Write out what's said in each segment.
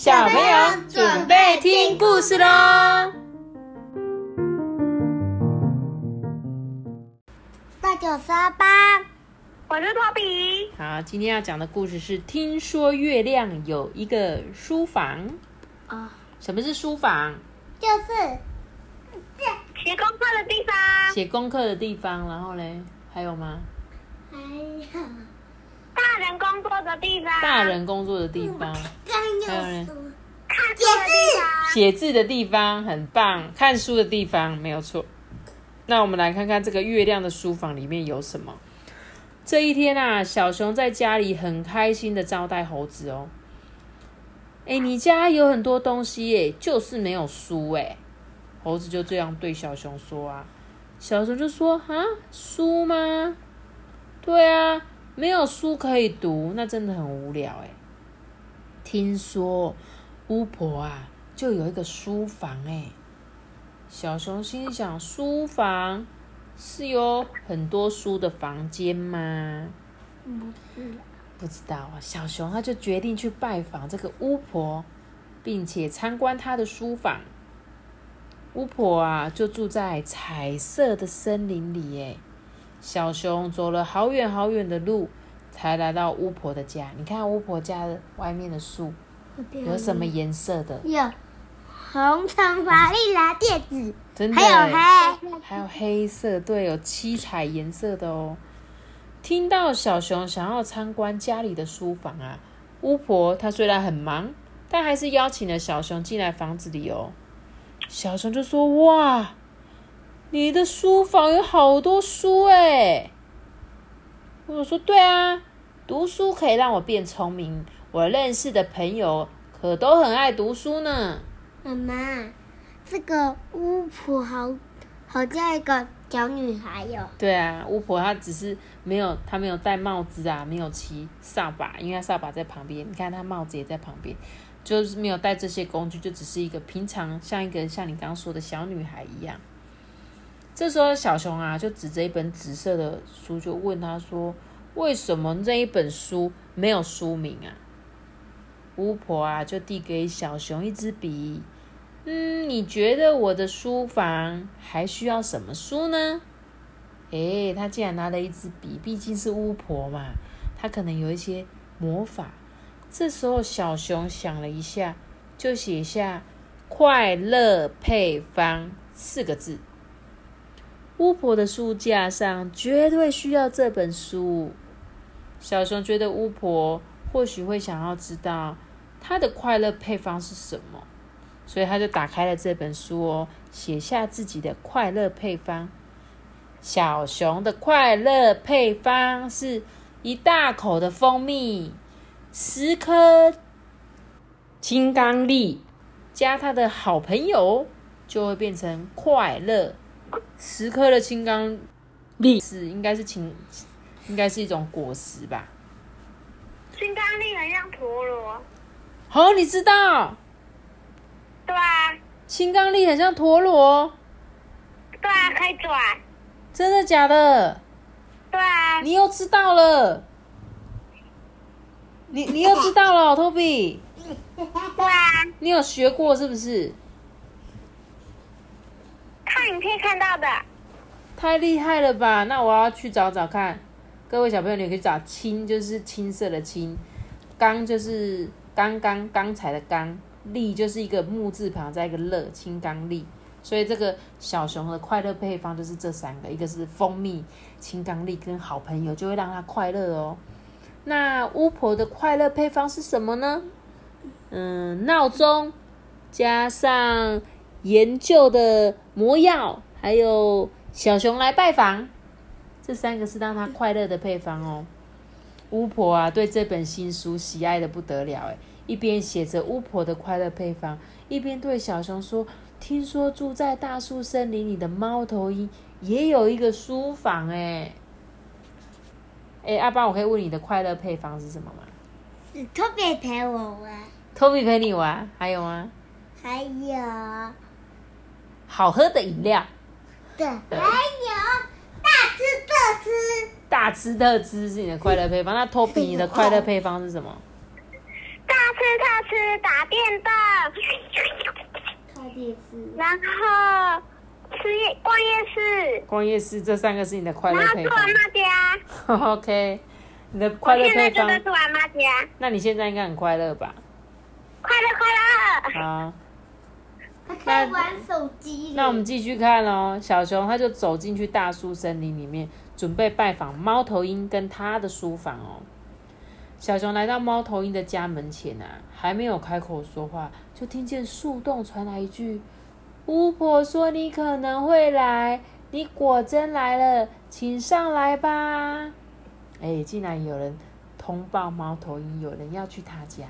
小朋友准备听故事喽！大九十二班，我是托比。好，今天要讲的故事是：听说月亮有一个书房啊，什么是书房？就是写功课的地方。写功课的地方，然后嘞，还有吗？还有大人工作的地方。大人工作的地方，还有呢刚有书，看。写字的地方，很棒。看书的地方没有错。那我们来看看这个月亮的书房里面有什么。这一天啊，小熊在家里很开心的招待猴子哦。哎，你家有很多东西耶，就是没有书哎。猴子就这样对小熊说啊。小熊就说：“啊，书吗？对啊，没有书可以读，那真的很无聊哎。听说巫婆啊，就有一个书房哎。”小熊心想：“书房是有很多书的房间吗？”不是，不知道啊。小熊他就决定去拜访这个巫婆，并且参观她的书房。巫婆啊，就住在彩色的森林里。哎，小熊走了好远好远的路，才来到巫婆的家。你看巫婆家的外面的树有什么颜色的？有红橙黄绿蓝靛紫，真的还有黑。还有黑色，对，有七彩颜色的哦。听到小熊想要参观家里的书房啊，巫婆她虽然很忙，但还是邀请了小熊进来房子里哦。小熊就说：“哇，你的书房有好多书哎！”我说：“对啊，读书可以让我变聪明。我认识的朋友可都很爱读书呢。”妈妈，这个巫婆好好像一个小女孩哟、对啊，巫婆她只是没有，她没有戴帽子啊，没有骑扫把，因为她扫把在旁边。你看她帽子也在旁边，就是没有带这些工具，就只是一个平常像一个像你刚刚说的小女孩一样。这时候小熊啊，就指着一本紫色的书，就问他说：“为什么这一本书没有书名啊？”巫婆啊，就递给小熊一支笔。嗯，你觉得我的书房还需要什么书呢？诶，他竟然拿了一支笔，毕竟是巫婆嘛，她可能有一些魔法。这时候，小熊想了一下，就写下“快乐配方”四个字。巫婆的书架上绝对需要这本书。小熊觉得巫婆或许会想要知道她的快乐配方是什么，所以他就打开了这本书哦，写下自己的快乐配方。小熊的快乐配方是一大口的蜂蜜，十颗青冈粒，加他的好朋友，就会变成快乐。十颗的青冈粒是应该是青，应该是一种果实吧？青冈力很像陀螺。好、你知道对啊，青冈粒很像陀螺，对啊，可以转。真的假的？对啊，你又知道了，你你又知道了，Toby，对啊，你有学过是不是？看影片看到的。太厉害了吧！那我要去找找看。各位小朋友，你可以找青，就是青色的青；刚就是刚刚刚才的刚；粒就是一个木字旁再一个乐，青刚粒。所以这个小熊的快乐配方就是这三个，一个是蜂蜜、青刚粒跟好朋友，就会让它快乐哦。那巫婆的快乐配方是什么呢？嗯，闹钟加上研究的魔药，还有小熊来拜访，这三个是让他快乐的配方哦。巫婆啊，对这本新书喜爱的不得了哎，一边写着巫婆的快乐配方，一边对小熊说：“听说住在大树森林里的猫头鹰也有一个书房哎。”哎，阿爸，我可以问你的快乐配方是什么吗是特别陪我玩，？Toby 陪你玩，还有吗？还有好喝的饮料，对，还有大吃特吃，大吃特吃是你的快乐配方。那 Toby 你的快乐配方是什么？大吃特吃打电动，看电视，然后吃夜逛夜市，逛夜市这三个是你的快乐配方然后做阿妈家。OK，你的快乐现在配方，就在住阿妈家，那你现在应该很快乐吧？快乐快乐。好，还可以玩手机。那我们继续看哦。小熊他就走进去大树森林里面，准备拜访猫头鹰跟他的书房哦。小熊来到猫头鹰的家门前啊，还没有开口说话，就听见树洞传来一句：“巫婆说你可能会来，你果真来了，请上来吧。”哎，竟然有人通报猫头鹰，有人要去他家。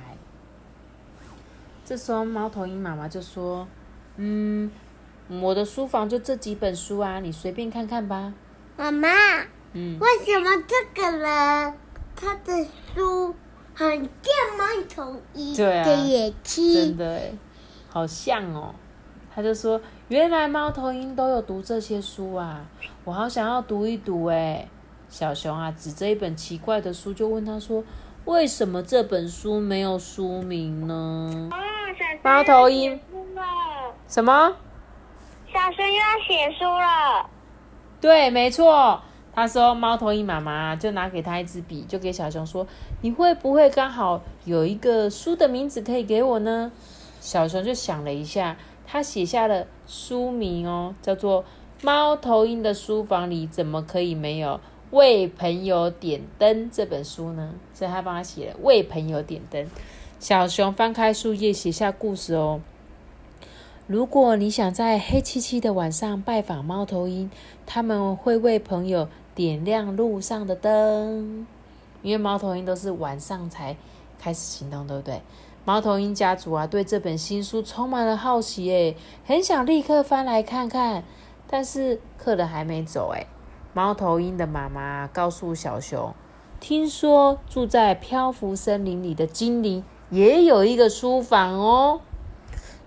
这时候猫头鹰妈妈就说：“嗯，我的书房就这几本书啊，你随便看看吧。妈妈，嗯，为什么这个人他的书很像猫头鹰的眼真？的哎，好像哦。他就说，原来猫头鹰都有读这些书啊，我好想要读一读哎。小熊啊，指着一本奇怪的书，就问他说：“为什么这本书没有书名呢哦，小猫头鹰要写书了，？”什么？小熊又要写书了。对，没错。他说，猫头鹰妈妈就拿给他一支笔，就给小熊说：“你会不会刚好有一个书的名字可以给我呢？”小熊就想了一下，他写下了书名哦，叫做《猫头鹰的书房里怎么可以没有为朋友点灯》这本书呢？所以他帮他写了《为朋友点灯》。小熊翻开书页，写下故事哦。如果你想在黑漆漆的晚上拜访猫头鹰，他们会为朋友点亮路上的灯，因为猫头鹰都是晚上才开始行动，对不对？猫头鹰家族啊，对这本新书充满了好奇，诶，很想立刻翻来看看。但是客人还没走，诶，猫头鹰的妈妈告诉小熊，听说住在漂浮森林里的精灵也有一个书房哦。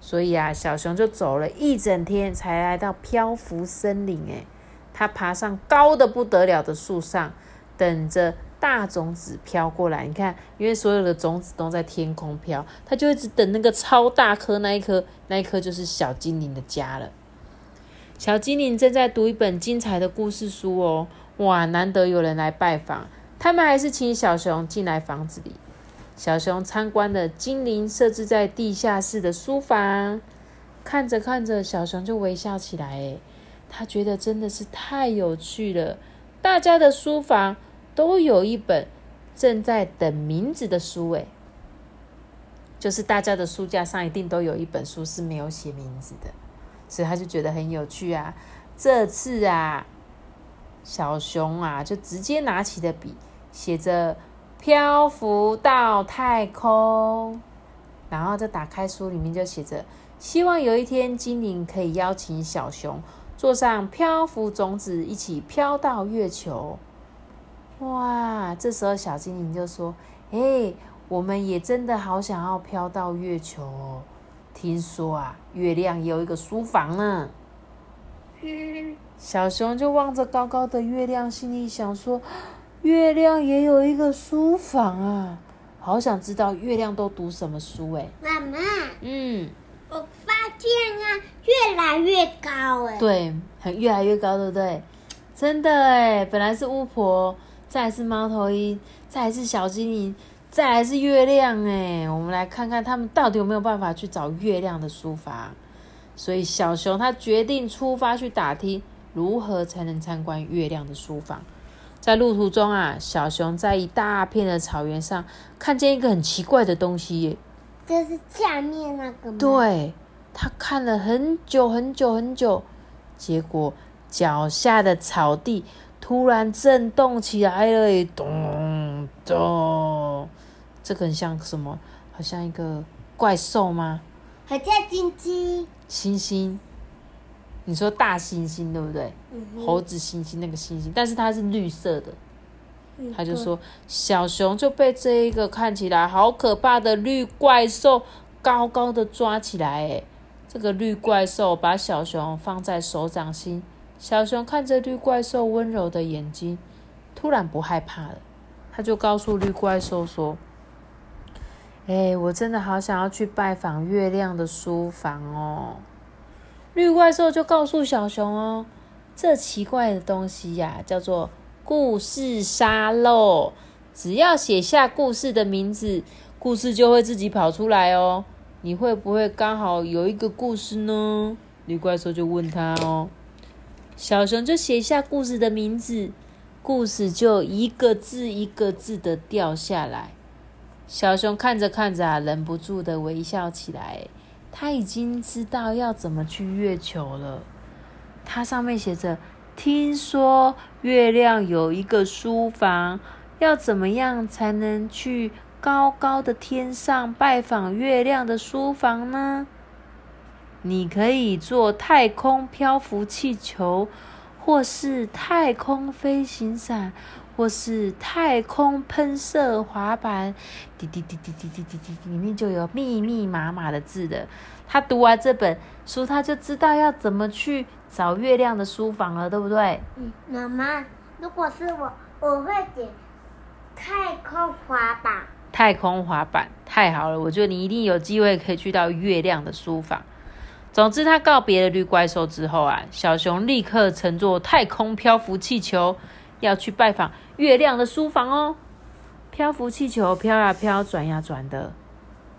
所以啊，小熊就走了一整天，才来到漂浮森林。哎，它爬上高的不得了的树上，等着大种子飘过来。你看，因为所有的种子都在天空飘，它就一直等那个超大颗那一颗，那一颗就是小精灵的家了。小精灵正在读一本精彩的故事书哦，哇，难得有人来拜访，他们还是请小熊进来房子里。小熊参观了精灵设置在地下室的书房，看着看着，小熊就微笑起来。哎，他觉得真的是太有趣了。大家的书房都有一本正在等名字的书，哎，就是大家的书架上一定都有一本书是没有写名字的，所以他就觉得很有趣啊。这次啊，小熊啊就直接拿起了笔，写着。漂浮到太空，然后就打开书，里面就写着：希望有一天精灵可以邀请小熊坐上漂浮种子，一起飘到月球。哇！这时候小精灵就说：“哎，我们也真的好想要飘到月球哦！听说啊，月亮也有一个书房呢。”小熊就望着高高的月亮，心里想说。月亮也有一个书房啊，好想知道月亮都读什么书哎。妈妈，嗯，我发现啊，越来越高哎。对，很越来越高，对不对？真的哎，本来是巫婆，再来是猫头鹰，再来是小精灵，再来是月亮哎。我们来看看他们到底有没有办法去找月亮的书房。所以小熊他决定出发去打听如何才能参观月亮的书房。在路途中啊，小熊在一大片的草原上看见一个很奇怪的东西耶。就是下面那个吗？对，他看了很久很久很久，结果脚下的草地突然震动起来了，咚咚！这个很像什么？好像一个怪兽吗？好像金鸡。猩猩。你说大猩猩对不对？猴子猩猩那个猩猩，但是它是绿色的。他就说，小熊就被这一个看起来好可怕的绿怪兽高高的抓起来。哎，这个绿怪兽把小熊放在手掌心，小熊看着绿怪兽温柔的眼睛，突然不害怕了。他就告诉绿怪兽说：“哎，我真的好想要去拜访月亮的书房哦。绿怪兽就告诉小熊哦，这奇怪的东西呀，叫做故事沙漏。只要写下故事的名字，故事就会自己跑出来哦。你会不会刚好有一个故事呢？绿怪兽就问他哦。小熊就写下故事的名字，故事就一个字一个字的掉下来。小熊看着看着啊，忍不住的微笑起来。他已经知道要怎么去月球了。它上面写着：“听说月亮有一个书房，要怎么样才能去高高的天上拜访月亮的书房呢？”你可以坐太空漂浮气球，或是太空飞行伞。或是太空喷射滑板，滴滴滴滴滴滴滴滴，里面就有密密麻麻的字的。他读完这本书，他就知道要怎么去找月亮的书房了，对不对？嗯，妈妈，如果是我，我会点太空滑板。太空滑板太好了，我觉得你一定有机会可以去到月亮的书房。总之，他告别了绿怪兽之后啊，小熊立刻乘坐太空漂浮气球。要去拜访月亮的书房哦。漂浮气球飘呀飘，转呀转的，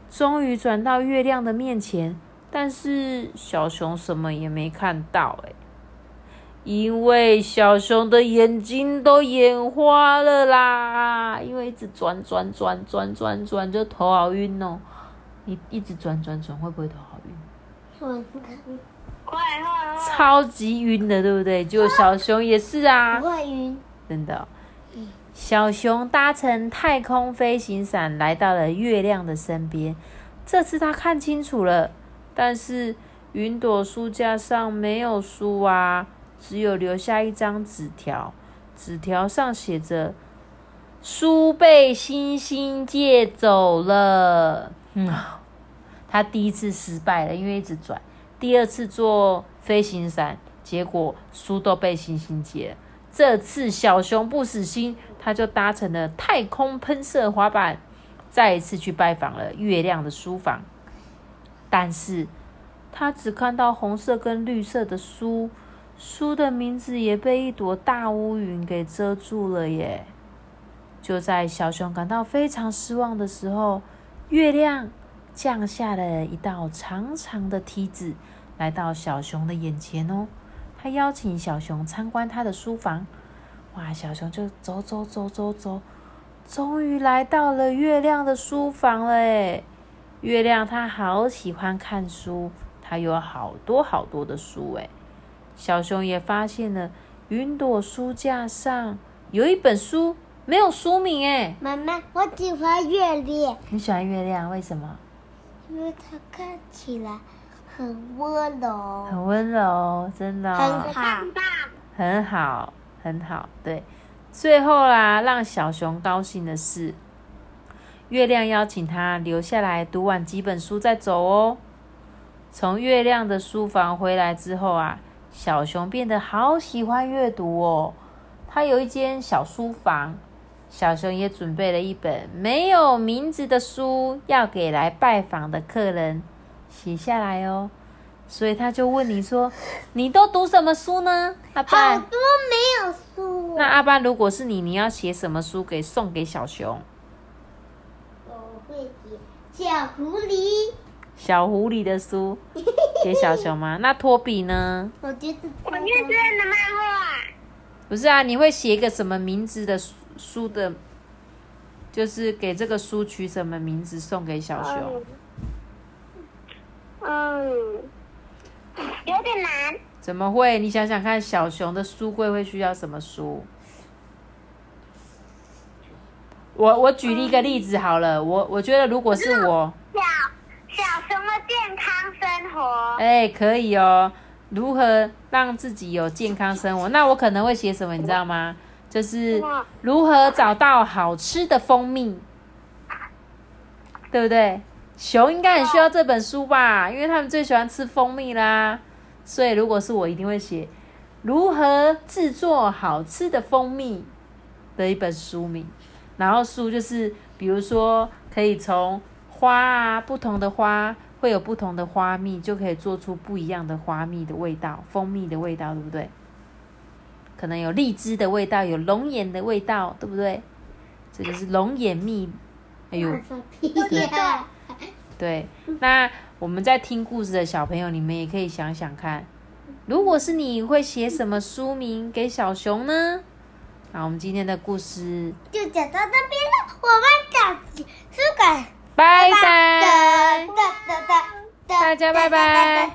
终于转到月亮的面前。但是小熊什么也没看到哎，因为小熊的眼睛都眼花了啦。因为一直转转转转转转，就头好晕哦。你一直转转转，会不会头好晕？会会超级晕的，对不对？就小熊也是啊。不会晕。真的，小熊搭乘太空飞行伞来到了月亮的身边。这次他看清楚了，但是云朵书架上没有书啊，只有留下一张纸条。纸条上写着：“书被星星借走了。”嗯，他第一次失败了，因为一直转。第二次做飞行伞，结果书都被星星借了。这次小熊不死心，他就搭乘了太空喷射滑板，再一次去拜访了月亮的书房。但是，他只看到红色跟绿色的书，书的名字也被一朵大乌云给遮住了耶。就在小熊感到非常失望的时候，月亮降下了一道长长的梯子，来到小熊的眼前哦。他邀请小熊参观他的书房，哇！小熊就走走走走走，终于来到了月亮的书房了。哎，月亮他好喜欢看书，他有好多好多的书。哎，小熊也发现了云朵书架上有一本书没有书名。哎，妈妈，我喜欢月亮。你喜欢月亮？为什么？因为它看起来。很温柔，很温柔，真的，很好，很好，很好。对，最后啦，让小熊高兴的是，月亮邀请他留下来读完几本书再走哦。从月亮的书房回来之后啊，小熊变得好喜欢阅读哦。他有一间小书房，小熊也准备了一本没有名字的书，要给来拜访的客人。写下来哦，所以他就问你说：“你都读什么书呢？”阿爸，好多没有书。那阿爸，如果是你，你要写什么书给送给小熊？我会写小狐狸。小狐狸的书给小熊吗？那托比呢？我觉得我念这样的漫画。不是啊，你会写一个什么名字的书的？就是给这个书取什么名字送给小熊？嗯，有点难。怎么会？你想想看，小熊的书柜会需要什么书？我我举一个例子好了，我我觉得如果是我，小小熊的健康生活，哎，可以哦。如何让自己有健康生活？那我可能会写什么？你知道吗？就是如何找到好吃的蜂蜜，对不对？熊应该很需要这本书吧，因为他们最喜欢吃蜂蜜啦。所以如果是我，一定会写如何制作好吃的蜂蜜的一本书名。然后书就是，比如说可以从花啊，不同的花会有不同的花蜜，就可以做出不一样的花蜜的味道，蜂蜜的味道，对不对？可能有荔枝的味道，有龙眼的味道，对不对？这个是龙眼蜜。哎呦，对，那我们在听故事的小朋友，你们也可以想想看，如果是你会写什么书名给小熊呢？好，我们今天的故事就讲到这边了，我们讲书馆，拜拜，大家拜拜。